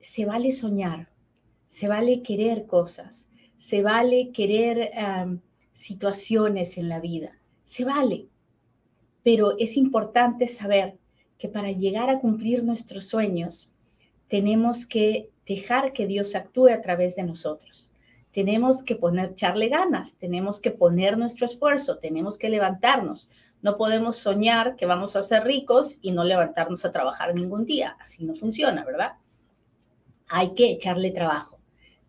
se vale soñar, se vale querer cosas, se vale querer situaciones en la vida, se vale. Pero es importante saber que para llegar a cumplir nuestros sueños, tenemos que dejar que Dios actúe a través de nosotros. Tenemos que poner, echarle ganas, tenemos que poner nuestro esfuerzo, tenemos que levantarnos. No podemos soñar que vamos a ser ricos y no levantarnos a trabajar ningún día. Así no funciona, ¿verdad? Hay que echarle trabajo,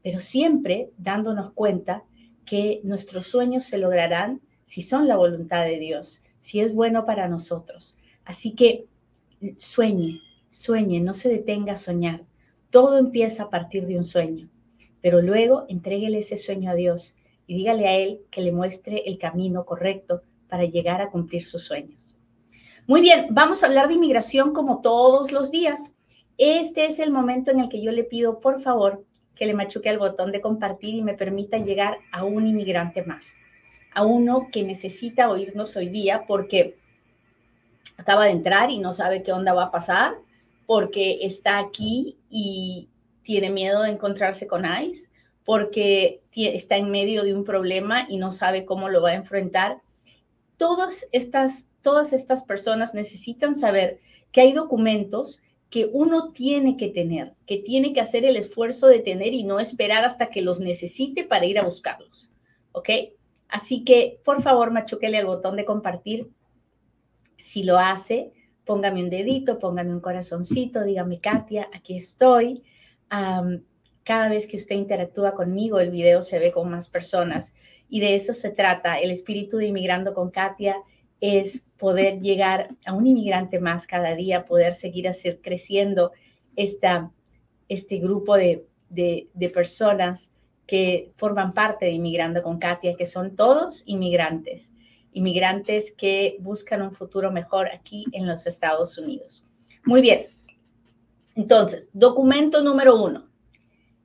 pero siempre dándonos cuenta que nuestros sueños se lograrán si son la voluntad de Dios, si es bueno para nosotros. Así que sueñe, sueñe, no se detenga a soñar. Todo empieza a partir de un sueño, pero luego entréguele ese sueño a Dios y dígale a Él que le muestre el camino correcto para llegar a cumplir sus sueños. Muy bien, vamos a hablar de inmigración como todos los días. Este es el momento en el que yo le pido, por favor, que le machuque al botón de compartir y me permita llegar a un inmigrante más, a uno que necesita oírnos hoy día porque acaba de entrar y no sabe qué onda va a pasar, porque está aquí y tiene miedo de encontrarse con ICE, porque está en medio de un problema y no sabe cómo lo va a enfrentar. Todas estas, todas estas personas necesitan saber que hay documentos que uno tiene que tener, que tiene que hacer el esfuerzo de tener y no esperar hasta que los necesite para ir a buscarlos. ¿Ok? Así que, por favor, machuquele al botón de compartir. Si lo hace, póngame un dedito, póngame un corazoncito, dígame, Katia, aquí estoy. cada vez que usted interactúa conmigo, el video se ve con más personas. Y de eso se trata. El espíritu de Inmigrando con Katia es poder llegar a un inmigrante más cada día, poder seguir hacer, creciendo esta, este grupo de, de, personas que forman parte de Inmigrando con Katia, que son todos inmigrantes, inmigrantes que buscan un futuro mejor aquí en los Estados Unidos. Muy bien. Entonces, documento número uno.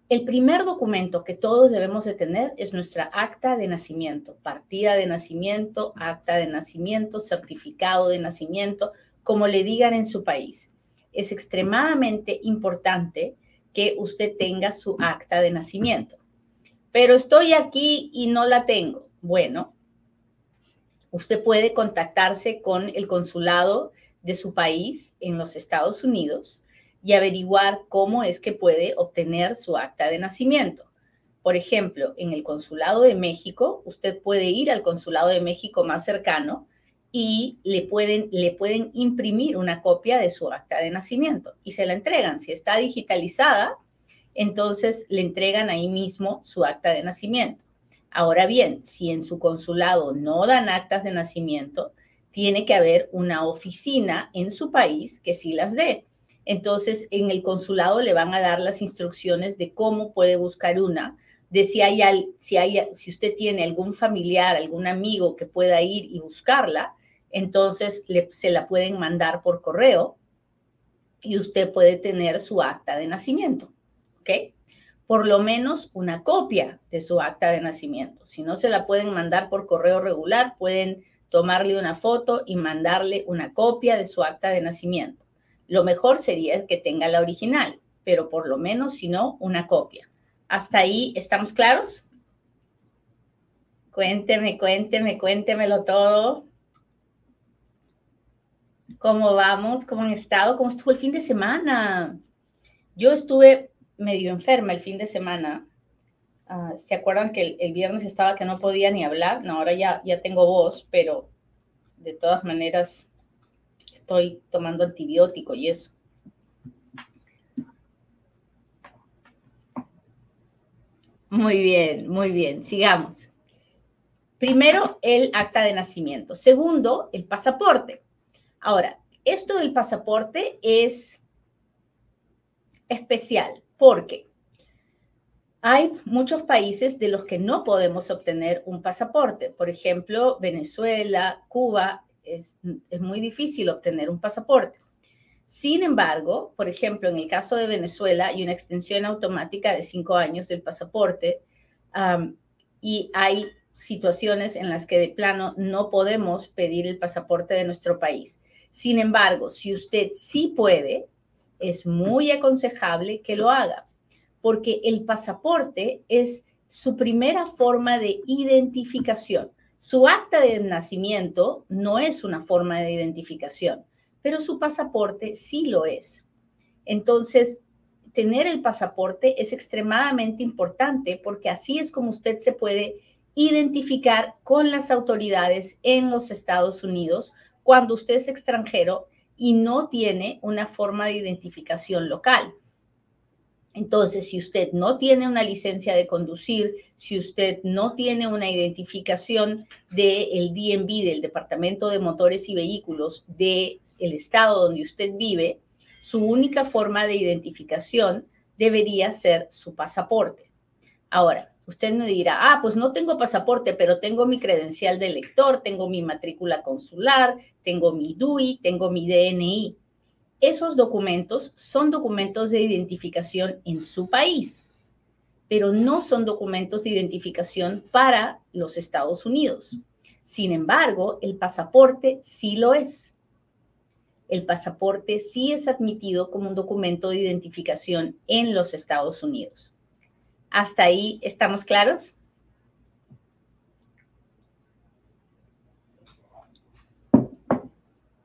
El primer documento que todos debemos de tener es nuestra acta de nacimiento, partida de nacimiento, acta de nacimiento, certificado de nacimiento, como le digan en su país. Es extremadamente importante que usted tenga su acta de nacimiento. Pero estoy aquí y no la tengo. Bueno, usted puede contactarse con el consulado de su país en los Estados Unidos y averiguar cómo es que puede obtener su acta de nacimiento. Por ejemplo, en el Consulado de México, usted puede ir al Consulado de México más cercano y le pueden, le pueden imprimir una copia de su acta de nacimiento y se la entregan. Si está digitalizada, entonces le entregan ahí mismo su acta de nacimiento. Ahora bien, si en su consulado no dan actas de nacimiento, tiene que haber una oficina en su país que sí las dé. Entonces, en el consulado le van a dar las instrucciones de cómo puede buscar una, de si hay, si hay, si usted tiene algún familiar, algún amigo que pueda ir y buscarla, entonces se la pueden mandar por correo y usted puede tener su acta de nacimiento, ¿ok? Por lo menos una copia de su acta de nacimiento. Si no se la pueden mandar por correo regular, pueden tomarle una foto y mandarle una copia de su acta de nacimiento. Lo mejor sería que tenga la original, pero por lo menos, si no, una copia. ¿Hasta ahí estamos claros? Cuénteme, cuénteme, cuéntemelo todo. ¿Cómo vamos? ¿Cómo han estado? ¿Cómo estuvo el fin de semana? Yo estuve medio enferma el fin de semana. Ah, ¿Se acuerdan que el, viernes estaba que no podía ni hablar? No, ahora ya, ya tengo voz, pero de todas maneras estoy tomando antibiótico y eso. Muy bien, muy bien, sigamos. Primero, el acta de nacimiento. Segundo, el pasaporte. Ahora, esto del pasaporte es especial porque hay muchos países de los que no podemos obtener un pasaporte. Por ejemplo, Venezuela, Cuba, es, muy difícil obtener un pasaporte. Sin embargo, por ejemplo, en el caso de Venezuela hay una extensión automática de cinco años del pasaporte y hay situaciones en las que de plano no podemos pedir el pasaporte de nuestro país. Sin embargo, si usted sí puede, es muy aconsejable que lo haga, porque el pasaporte es su primera forma de identificación. Su acta de nacimiento no es una forma de identificación pero su pasaporte sí lo es. Entonces, tener el pasaporte es extremadamente importante porque así es como usted se puede identificar con las autoridades en los Estados Unidos cuando usted es extranjero y no tiene una forma de identificación local. Entonces, si usted no tiene una licencia de conducir, si usted no tiene una identificación del DMV, del Departamento de Motores y Vehículos del estado donde usted vive, su única forma de identificación debería ser su pasaporte. Ahora, usted me dirá, ah, pues no tengo pasaporte, pero tengo mi credencial de lector, tengo mi matrícula consular, tengo mi DUI, tengo mi DNI esos documentos son documentos de identificación en su país, pero no son documentos de identificación para los Estados Unidos. Sin embargo, el pasaporte sí lo es. El pasaporte sí es admitido como un documento de identificación en los Estados Unidos. ¿Hasta ahí estamos claros?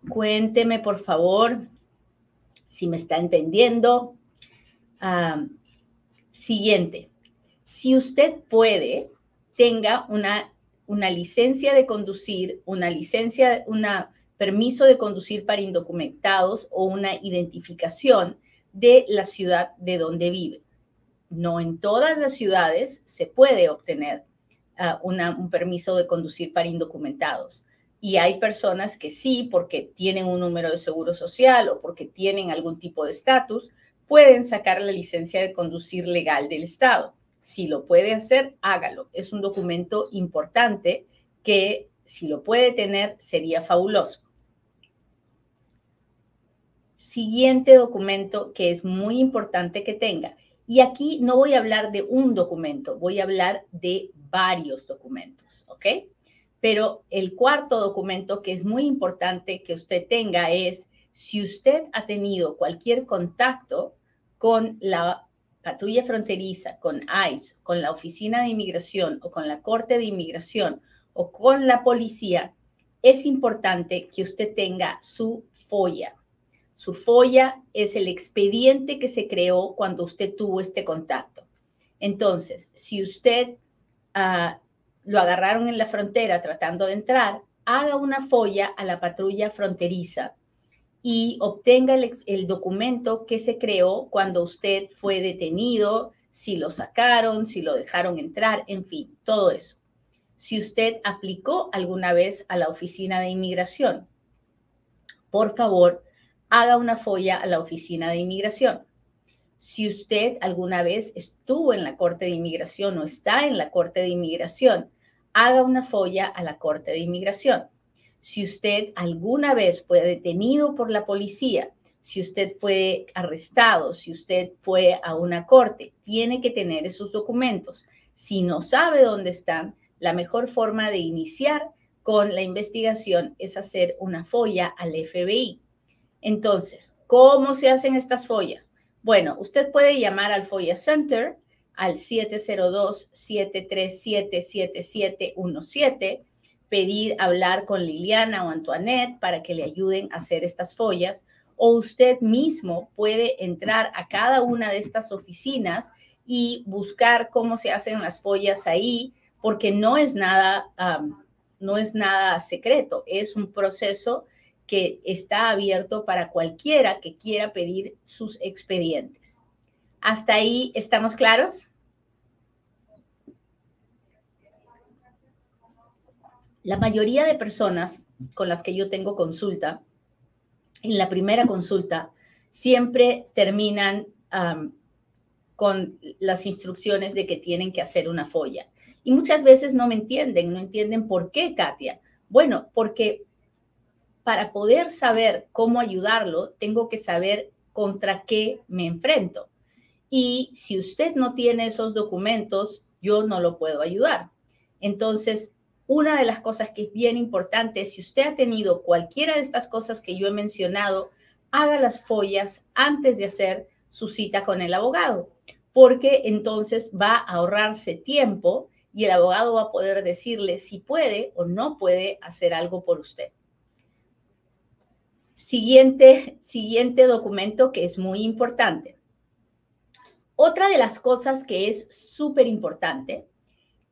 Cuénteme, por favor, si me está entendiendo. siguiente, si usted puede, tenga una, una licencia de conducir, una licencia, un permiso de conducir para indocumentados o una identificación de la ciudad de donde vive. No en todas las ciudades se puede obtener ah, un permiso de conducir para indocumentados y hay personas que sí, porque tienen un número de seguro social o porque tienen algún tipo de estatus, pueden sacar la licencia de conducir legal del Estado. Si lo puede hacer, hágalo. Es un documento importante que si lo puede tener sería fabuloso. Siguiente documento que es muy importante que tenga. Y aquí no voy a hablar de un documento, voy a hablar de varios documentos, ¿ok? Pero el cuarto documento que es muy importante que usted tenga es si usted ha tenido cualquier contacto con la patrulla fronteriza, con ICE, con la Oficina de Inmigración o con la Corte de Inmigración o con la policía, es importante que usted tenga su FOIA. Su FOIA es el expediente que se creó cuando usted tuvo este contacto. Entonces, si usted uh, lo agarraron en la frontera tratando de entrar, haga una folla a la patrulla fronteriza y obtenga el, documento que se creó cuando usted fue detenido, si lo sacaron, si lo dejaron entrar, en fin, todo eso. Si usted aplicó alguna vez a la oficina de inmigración, por favor, haga una folla a la oficina de inmigración. Si usted alguna vez estuvo en la Corte de Inmigración o está en la Corte de Inmigración, haga una folla a la Corte de Inmigración. Si usted alguna vez fue detenido por la policía, si usted fue arrestado, si usted fue a una corte, tiene que tener esos documentos. Si no sabe dónde están, la mejor forma de iniciar con la investigación es hacer una folla al FBI. Entonces, ¿cómo se hacen estas follas? Bueno, usted puede llamar al FOIA Center al 702-737-7717, pedir hablar con Liliana o Antoinette para que le ayuden a hacer estas follas, o usted mismo puede entrar a cada una de estas oficinas y buscar cómo se hacen las follas ahí, porque no es nada, no es nada secreto, es un proceso que está abierto para cualquiera que quiera pedir sus expedientes. ¿Hasta ahí estamos claros? La mayoría de personas con las que yo tengo consulta, en la primera consulta, siempre terminan con las instrucciones de que tienen que hacer una folla. Y muchas veces no me entienden, no entienden por qué, Katia. Bueno, porque para poder saber cómo ayudarlo, tengo que saber contra qué me enfrento. Y si usted no tiene esos documentos, yo no lo puedo ayudar. Entonces, una de las cosas que es bien importante, si usted ha tenido cualquiera de estas cosas que yo he mencionado, haga las follas antes de hacer su cita con el abogado, porque entonces va a ahorrarse tiempo y el abogado va a poder decirle si puede o no puede hacer algo por usted. Siguiente, siguiente documento que es muy importante. Otra de las cosas que es súper importante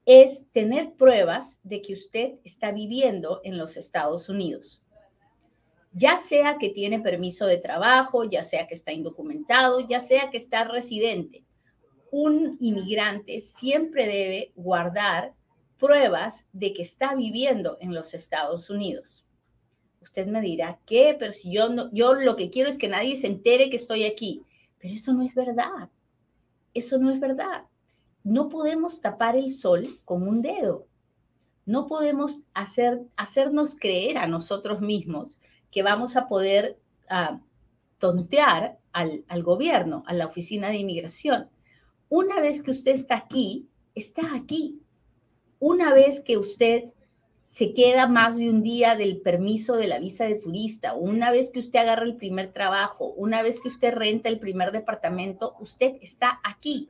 es tener pruebas de que usted está viviendo en los Estados Unidos. Ya sea que tiene permiso de trabajo, ya sea que está indocumentado, ya sea que está residente. Un inmigrante siempre debe guardar pruebas de que está viviendo en los Estados Unidos. Usted me dirá, ¿qué? Pero si yo, no, yo lo que quiero es que nadie se entere que estoy aquí. Pero eso no es verdad. Eso no es verdad. No podemos tapar el sol con un dedo. No podemos hacer, hacernos creer a nosotros mismos que vamos a poder uh, tontear al, al gobierno, a la oficina de inmigración. Una vez que usted está aquí, está aquí. Una vez que usted se queda más de un día del permiso de la visa de turista, una vez que usted agarra el primer trabajo, una vez que usted renta el primer departamento, usted está aquí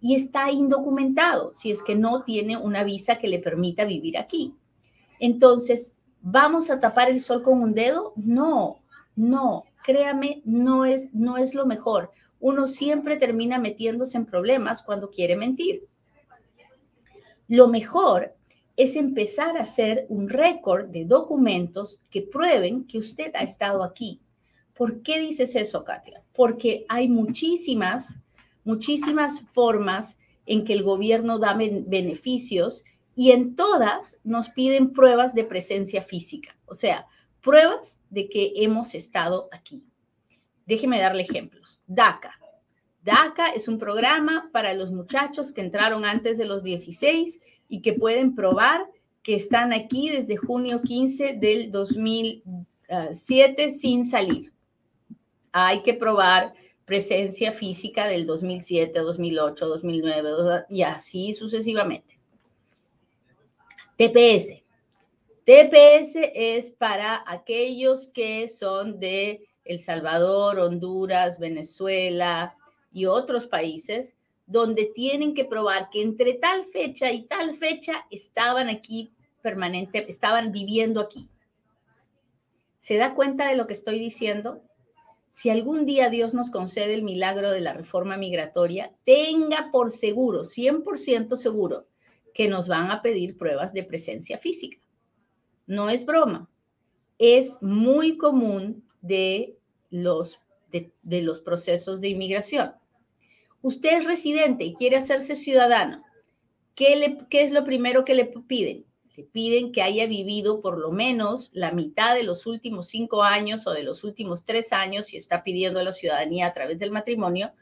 y está indocumentado si es que no tiene una visa que le permita vivir aquí. Entonces, ¿vamos a tapar el sol con un dedo? No, no, créame, no es, no es lo mejor. Uno siempre termina metiéndose en problemas cuando quiere mentir. Lo mejor es empezar a hacer un récord de documentos que prueben que usted ha estado aquí. ¿Por qué dices eso, Katia? Porque hay muchísimas, muchísimas formas en que el gobierno da beneficios y en todas nos piden pruebas de presencia física, o sea, pruebas de que hemos estado aquí. Déjeme darle ejemplos. DACA. DACA es un programa para los muchachos que entraron antes de los 16 y que pueden probar que están aquí desde junio 15 del 2007 sin salir. Hay que probar presencia física del 2007, 2008, 2009 y así sucesivamente. TPS. TPS es para aquellos que son de El Salvador, Honduras, Venezuela y otros países donde tienen que probar que entre tal fecha y tal fecha estaban aquí permanente, estaban viviendo aquí. ¿Se da cuenta de lo que estoy diciendo? Si algún día Dios nos concede el milagro de la reforma migratoria, tenga por seguro, 100% seguro, que nos van a pedir pruebas de presencia física. No es broma. Es muy común de los, de los procesos de inmigración. Usted es residente y quiere hacerse ciudadano. ¿Qué, le, ¿Qué es lo primero que le piden? Le piden que haya vivido por lo menos la mitad de los últimos cinco años o de los últimos tres años, si está pidiendo la ciudadanía a través del matrimonio,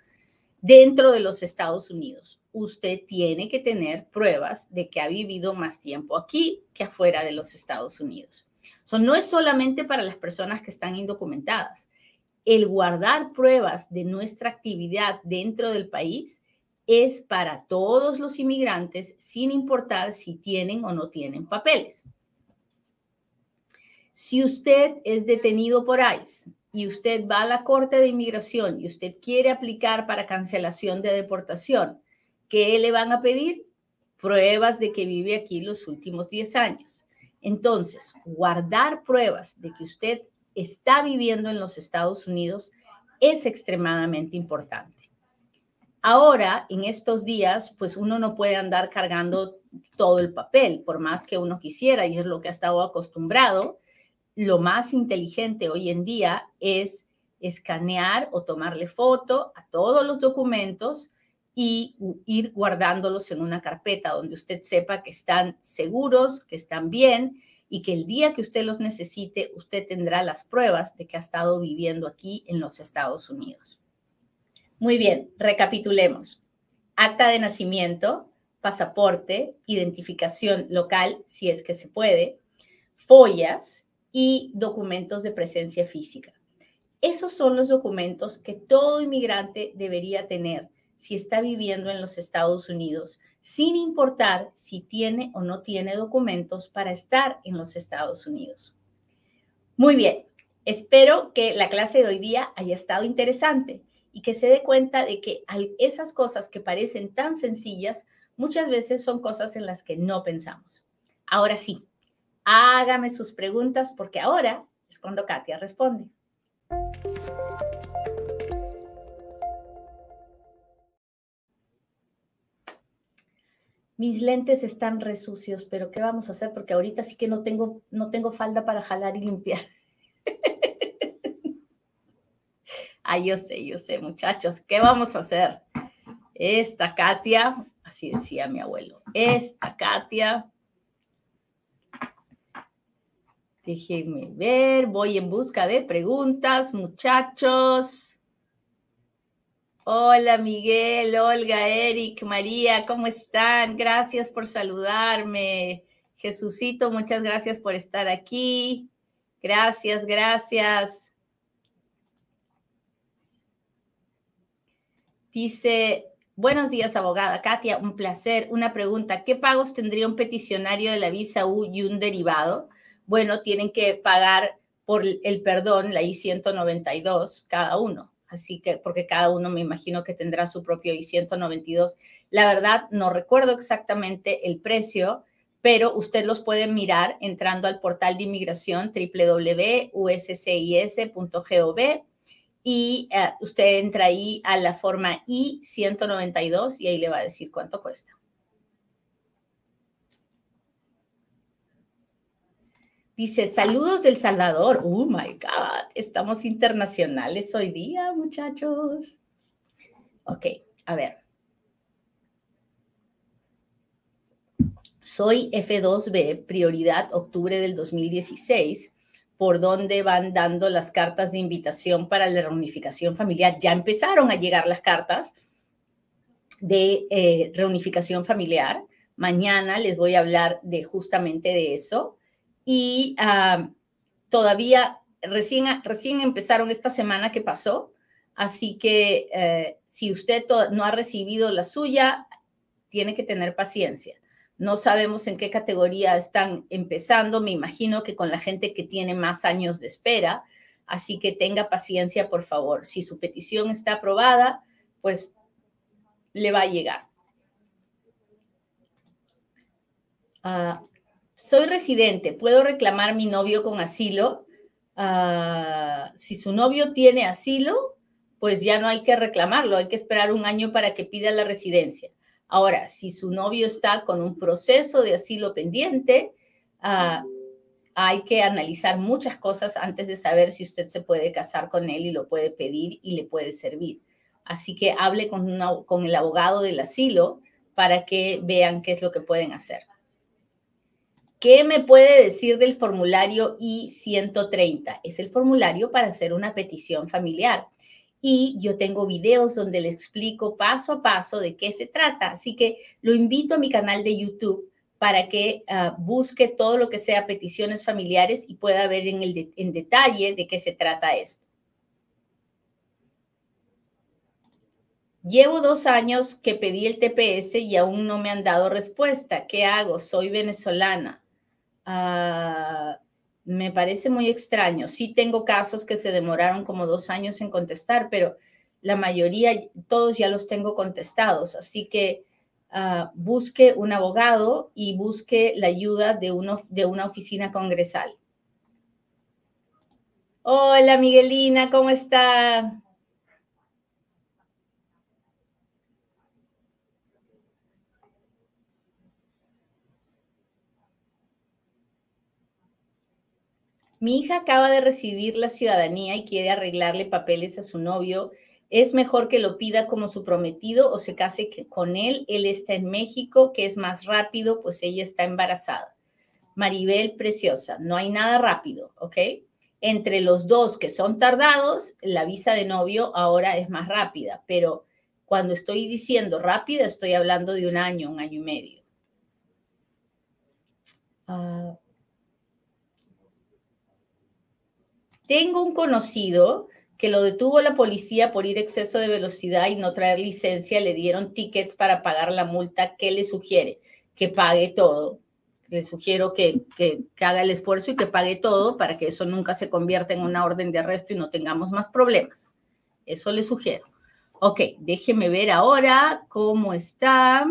dentro de los Estados Unidos. Usted tiene que tener pruebas de que ha vivido más tiempo aquí que afuera de los Estados Unidos. Eso no es solamente para las personas que están indocumentadas el guardar pruebas de nuestra actividad dentro del país es para todos los inmigrantes sin importar si tienen o no tienen papeles. Si usted es detenido por ICE y usted va a la Corte de Inmigración y usted quiere aplicar para cancelación de deportación, ¿qué le van a pedir? Pruebas de que vive aquí los últimos 10 años. Entonces, guardar pruebas de que usted está viviendo en los Estados Unidos es extremadamente importante. Ahora, en estos días, pues uno no puede andar cargando todo el papel, por más que uno quisiera, y es lo que ha estado acostumbrado. Lo más inteligente hoy en día es escanear o tomarle foto a todos los documentos y ir guardándolos en una carpeta donde usted sepa que están seguros, que están bien y que el día que usted los necesite, usted tendrá las pruebas de que ha estado viviendo aquí en los Estados Unidos. Muy bien, recapitulemos. Acta de nacimiento, pasaporte, identificación local, si es que se puede, follas y documentos de presencia física. Esos son los documentos que todo inmigrante debería tener si está viviendo en los Estados Unidos, sin importar si tiene o no tiene documentos para estar en los Estados Unidos. Muy bien, espero que la clase de hoy día haya estado interesante y que se dé cuenta de que esas cosas que parecen tan sencillas muchas veces son cosas en las que no pensamos. Ahora sí, hágame sus preguntas porque ahora es cuando Katia responde. Mis lentes están resucios, pero ¿qué vamos a hacer? Porque ahorita sí que no tengo, no tengo falda para jalar y limpiar. Ah, yo sé, yo sé, muchachos, ¿qué vamos a hacer? Esta Katia, así decía mi abuelo, esta Katia, déjenme ver, voy en busca de preguntas, muchachos. Hola Miguel, Olga, Eric, María, ¿cómo están? Gracias por saludarme. Jesucito, muchas gracias por estar aquí. Gracias, gracias. Dice, buenos días, abogada. Katia, un placer. Una pregunta, ¿qué pagos tendría un peticionario de la visa U y un derivado? Bueno, tienen que pagar por el perdón, la I-192, cada uno. Así que, porque cada uno me imagino que tendrá su propio I-192. La verdad, no recuerdo exactamente el precio, pero usted los puede mirar entrando al portal de inmigración www.uscis.gov y eh, usted entra ahí a la forma I-192 y ahí le va a decir cuánto cuesta. Dice, saludos del Salvador. Oh, my God, estamos internacionales hoy día, muchachos. Ok, a ver. Soy F2B, prioridad octubre del 2016 por dónde van dando las cartas de invitación para la reunificación familiar. Ya empezaron a llegar las cartas de eh, reunificación familiar. Mañana les voy a hablar de justamente de eso. Y ah, todavía recién, recién empezaron esta semana que pasó. Así que eh, si usted no ha recibido la suya, tiene que tener paciencia. No sabemos en qué categoría están empezando. Me imagino que con la gente que tiene más años de espera. Así que tenga paciencia, por favor. Si su petición está aprobada, pues le va a llegar. Ah, soy residente. ¿Puedo reclamar mi novio con asilo? Ah, si su novio tiene asilo, pues ya no hay que reclamarlo. Hay que esperar un año para que pida la residencia. Ahora, si su novio está con un proceso de asilo pendiente, ah, hay que analizar muchas cosas antes de saber si usted se puede casar con él y lo puede pedir y le puede servir. Así que hable con, con el abogado del asilo para que vean qué es lo que pueden hacer. ¿Qué me puede decir del formulario I-130? Es el formulario para hacer una petición familiar y yo tengo videos donde le explico paso a paso de qué se trata. Así que lo invito a mi canal de YouTube para que ah, busque todo lo que sea peticiones familiares y pueda ver en, el en detalle de qué se trata esto. Llevo dos años que pedí el TPS y aún no me han dado respuesta. ¿Qué hago? Soy venezolana. Ah, me parece muy extraño. Sí tengo casos que se demoraron como dos años en contestar, pero la mayoría, todos ya los tengo contestados. Así que ah, busque un abogado y busque la ayuda de, uno, de una oficina congresal. Hola Miguelina, ¿cómo está? Mi hija acaba de recibir la ciudadanía y quiere arreglarle papeles a su novio. ¿Es mejor que lo pida como su prometido o se case con él? Él está en México, que es más rápido, pues ella está embarazada. Maribel, preciosa, no hay nada rápido, ¿ok? Entre los dos que son tardados, la visa de novio ahora es más rápida, pero cuando estoy diciendo rápida, estoy hablando de un año, un año y medio. Ah. Tengo un conocido que lo detuvo la policía por ir exceso de velocidad y no traer licencia, le dieron tickets para pagar la multa. ¿Qué le sugiere? Que pague todo. Le sugiero que, que, haga el esfuerzo y que pague todo para que eso nunca se convierta en una orden de arresto y no tengamos más problemas. Eso le sugiero. Ok, déjeme ver ahora cómo está.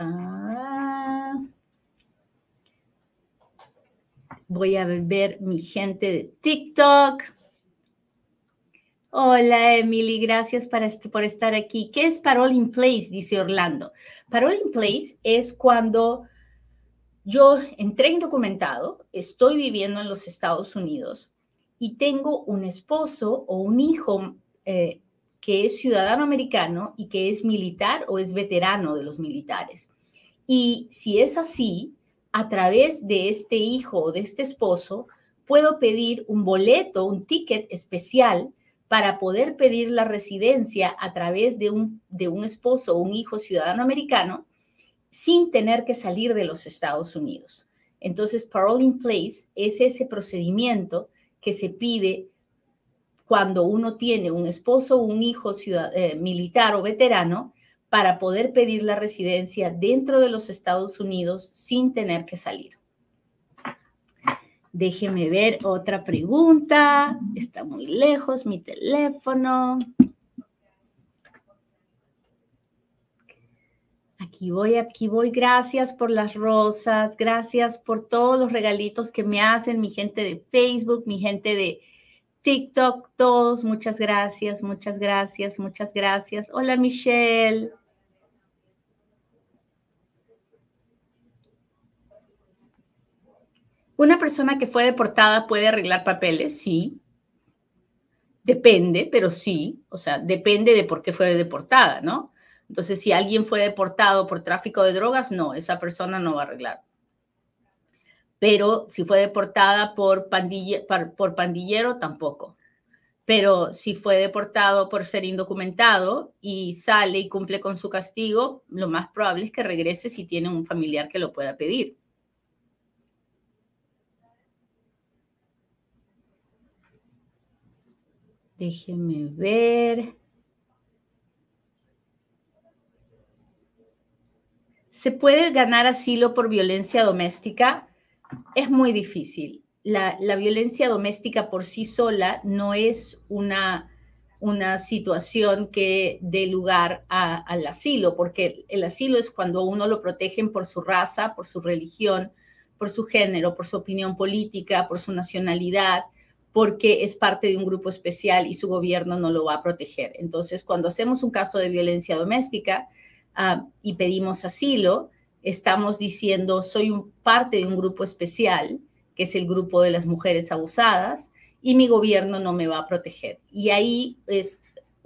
Ah. Voy a ver mi gente de TikTok. Hola, Emily, gracias por estar aquí. ¿Qué es Parole in Place? Dice Orlando. Parole in Place es cuando yo entré indocumentado, estoy viviendo en los Estados Unidos y tengo un esposo o un hijo eh, que es ciudadano americano y que es militar o es veterano de los militares. Y si es así, a través de este hijo o de este esposo, puedo pedir un boleto, un ticket especial para poder pedir la residencia a través de un, de un esposo o un hijo ciudadano americano sin tener que salir de los Estados Unidos. Entonces, Parole in Place es ese procedimiento que se pide cuando uno tiene un esposo o un hijo eh, militar o veterano para poder pedir la residencia dentro de los Estados Unidos sin tener que salir. Déjeme ver otra pregunta. Está muy lejos mi teléfono. Aquí voy, aquí voy. Gracias por las rosas. Gracias por todos los regalitos que me hacen mi gente de Facebook, mi gente de TikTok, todos. Muchas gracias, muchas gracias, muchas gracias. Hola Michelle. Una persona que fue deportada puede arreglar papeles, sí. Depende, pero sí. O sea, depende de por qué fue deportada, ¿no? Entonces, si alguien fue deportado por tráfico de drogas, no, esa persona no va a arreglar. Pero si fue deportada por, por pandillero, tampoco. Pero si fue deportado por ser indocumentado y sale y cumple con su castigo, lo más probable es que regrese si tiene un familiar que lo pueda pedir. Déjenme ver. ¿Se puede ganar asilo por violencia doméstica? Es muy difícil. La, violencia doméstica por sí sola no es una, una situación que dé lugar al asilo, porque el asilo es cuando uno lo protegen por su raza, por su religión, por su género, por su opinión política, por su nacionalidad porque es parte de un grupo especial y su gobierno no lo va a proteger. Entonces, cuando hacemos un caso de violencia doméstica ah, y pedimos asilo, estamos diciendo, soy un, parte de un grupo especial, que es el grupo de las mujeres abusadas, y mi gobierno no me va a proteger. Y ahí es,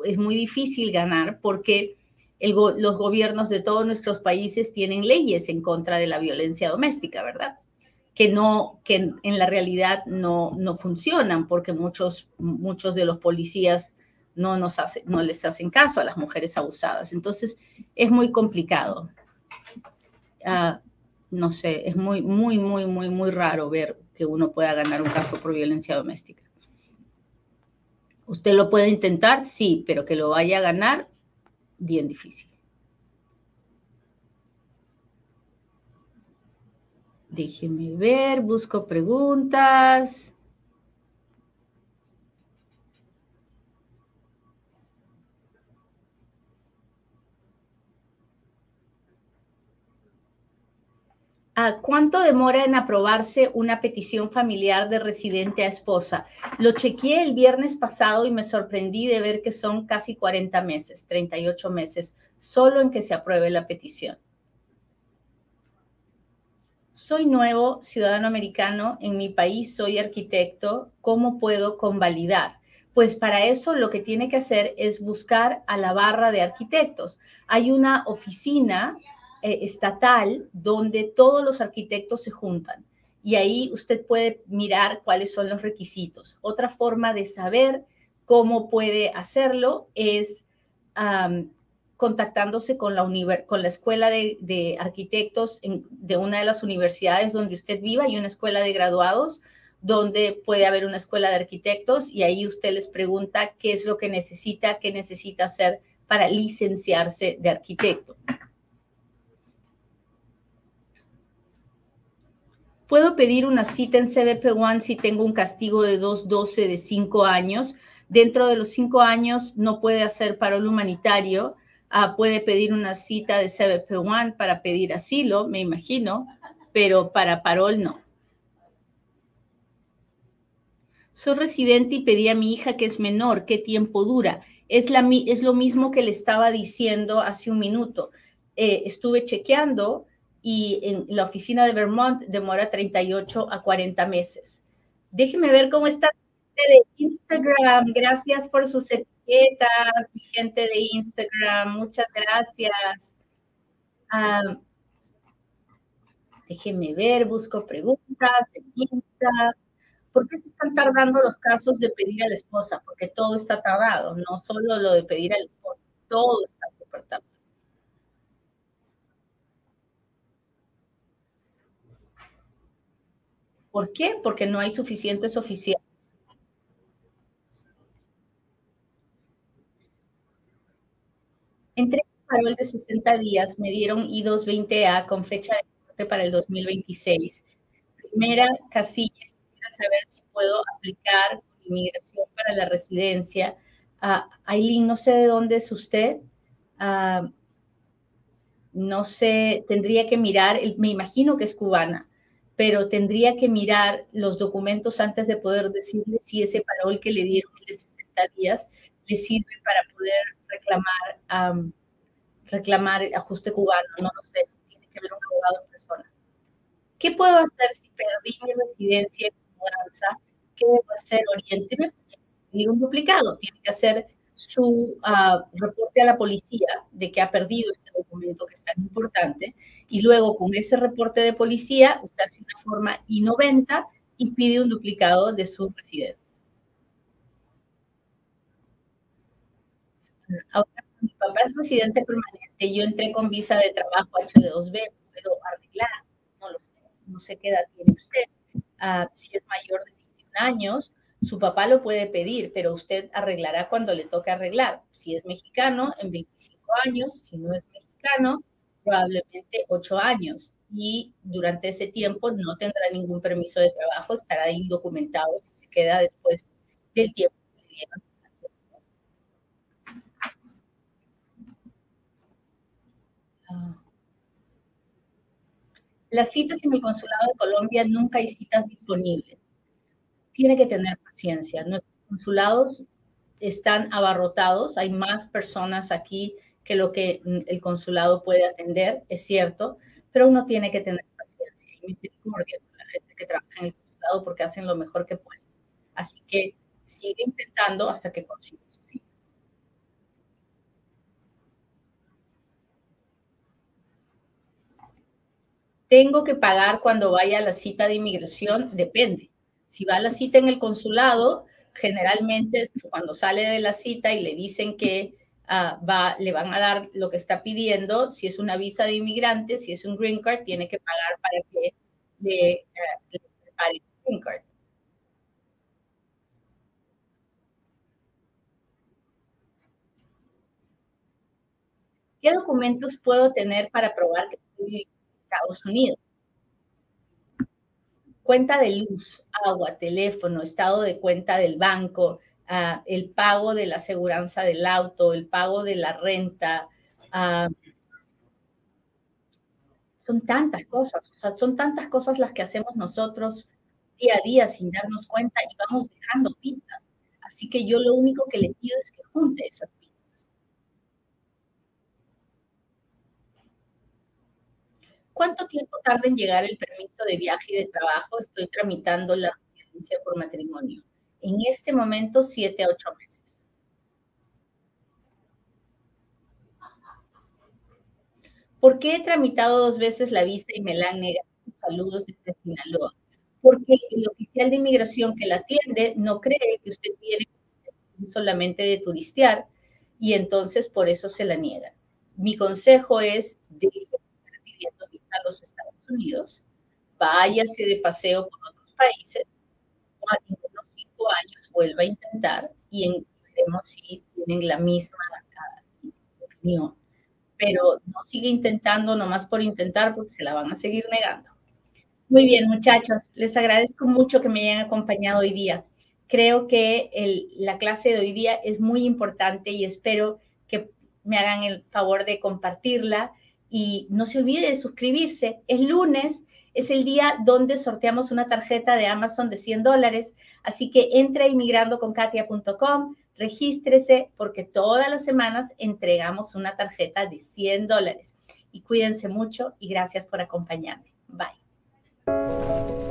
es muy difícil ganar porque los gobiernos de todos nuestros países tienen leyes en contra de la violencia doméstica, ¿verdad? Que no, que en, la realidad no, no funcionan, porque muchos, muchos de los policías no, nos hace, no les hacen caso a las mujeres abusadas. Entonces, es muy complicado. Ah, no sé, es muy, muy, muy, muy, muy raro ver que uno pueda ganar un caso por violencia doméstica. ¿Usted lo puede intentar? Sí, pero que lo vaya a ganar, bien difícil. Déjeme ver, busco preguntas. Ah, ¿Cuánto demora en aprobarse una petición familiar de residente a esposa? Lo chequeé el viernes pasado y me sorprendí de ver que son casi 40 meses, 38 meses, solo en que se apruebe la petición soy nuevo ciudadano americano, en mi país soy arquitecto, ¿cómo puedo convalidar? Pues para eso lo que tiene que hacer es buscar a la barra de arquitectos. Hay una oficina eh, estatal donde todos los arquitectos se juntan y ahí usted puede mirar cuáles son los requisitos. Otra forma de saber cómo puede hacerlo es contactándose con la, con la escuela de, arquitectos de una de las universidades donde usted viva y una escuela de graduados donde puede haber una escuela de arquitectos y ahí usted les pregunta qué es lo que necesita, qué necesita hacer para licenciarse de arquitecto. Puedo pedir una cita en CBP One si tengo un castigo de 212 de 5 años. Dentro de los 5 años no puede hacer parol humanitario. Ah, puede pedir una cita de CBP One para pedir asilo, me imagino, pero para parol no. Soy residente y pedí a mi hija que es menor, ¿qué tiempo dura? Es lo mismo que le estaba diciendo hace un minuto. Eh, estuve chequeando y en la oficina de Vermont demora 38 a 40 meses. Déjeme ver cómo está de Instagram. Gracias por sus etiquetas, mi gente de Instagram. Muchas gracias. Ah, déjeme ver, busco preguntas en Instagram. ¿Por qué se están tardando los casos de pedir a la esposa? Porque todo está tardado, no solo lo de pedir a la esposa, todo está súper tardado. ¿Por qué? Porque no hay suficientes oficiales. Entre parol de 60 días me dieron I-220A con fecha de corte para el 2026. Primera casilla, saber si puedo aplicar inmigración para la residencia. Uh, Aileen, no sé de dónde es usted. Ah, no sé, tendría que mirar, me imagino que es cubana, pero tendría que mirar los documentos antes de poder decirle si ese parol que le dieron de 60 días le sirve para poder reclamar, reclamar ajuste cubano. No lo sé, tiene que ver un abogado en persona. ¿Qué puedo hacer si perdí mi residencia ¿qué debo hacer? Oriénteme, tiene un duplicado, tiene que hacer su ah, reporte a la policía de que ha perdido este documento que es tan importante y luego con ese reporte de policía usted hace una forma I-90 y pide un duplicado de su residencia. Ahora, mi papá es residente permanente, yo entré con visa de trabajo H2B, puedo arreglar, no lo sé, no sé qué edad tiene usted Ah, si es mayor de 21 años, su papá lo puede pedir, pero usted arreglará cuando le toque arreglar. Si es mexicano, en 25 años, si no es mexicano, probablemente 8 años. Y durante ese tiempo no tendrá ningún permiso de trabajo, estará indocumentado si se queda después del tiempo que le dieron. Ah. Las citas en el Consulado de Colombia nunca hay citas disponibles. Tiene que tener paciencia. Nuestros consulados están abarrotados, hay más personas aquí que lo que el consulado puede atender, es cierto, pero uno tiene que tener paciencia y misericordia con la gente que trabaja en el consulado porque hacen lo mejor que pueden. Así que sigue intentando hasta que consiga su cita. Tengo que pagar cuando vaya a la cita de inmigración, depende. Si va a la cita en el consulado, generalmente cuando sale de la cita y le dicen que ah, va, le van a dar lo que está pidiendo, si es una visa de inmigrante, si es un green card, tiene que pagar para que le, uh, prepare el green card. ¿Qué documentos puedo tener para probar que estoy Estados Unidos. Cuenta de luz, agua, teléfono, estado de cuenta del banco, ah, el pago de la aseguranza del auto, el pago de la renta. Ah, son tantas cosas, o sea, son tantas cosas las que hacemos nosotros día a día sin darnos cuenta y vamos dejando pistas. Así que yo lo único que le pido es que junte esas ¿Cuánto tiempo tarda en llegar el permiso de viaje y de trabajo? Estoy tramitando la residencia por matrimonio. En este momento, siete a ocho meses. ¿Por qué he tramitado dos veces la visa y me la han negado? Saludos desde Sinaloa. porque el oficial de inmigración que la atiende no cree que usted viene solamente de turistear y entonces por eso se la niegan. Mi consejo es, deje de estar pidiendo a los Estados Unidos, váyase de paseo por otros países, en unos cinco años vuelva a intentar y veremos si tienen la misma opinión. Pero no sigue intentando nomás por intentar porque se la van a seguir negando. Muy bien, muchachos, les agradezco mucho que me hayan acompañado hoy día. Creo que la clase de hoy día es muy importante y espero que me hagan el favor de compartirla y no se olvide de suscribirse. Es lunes, es el día donde sorteamos una tarjeta de Amazon de 100 dólares, así que entre a inmigrandoconkatia.com, regístrese porque todas las semanas entregamos una tarjeta de 100 dólares. Y cuídense mucho y gracias por acompañarme. Bye.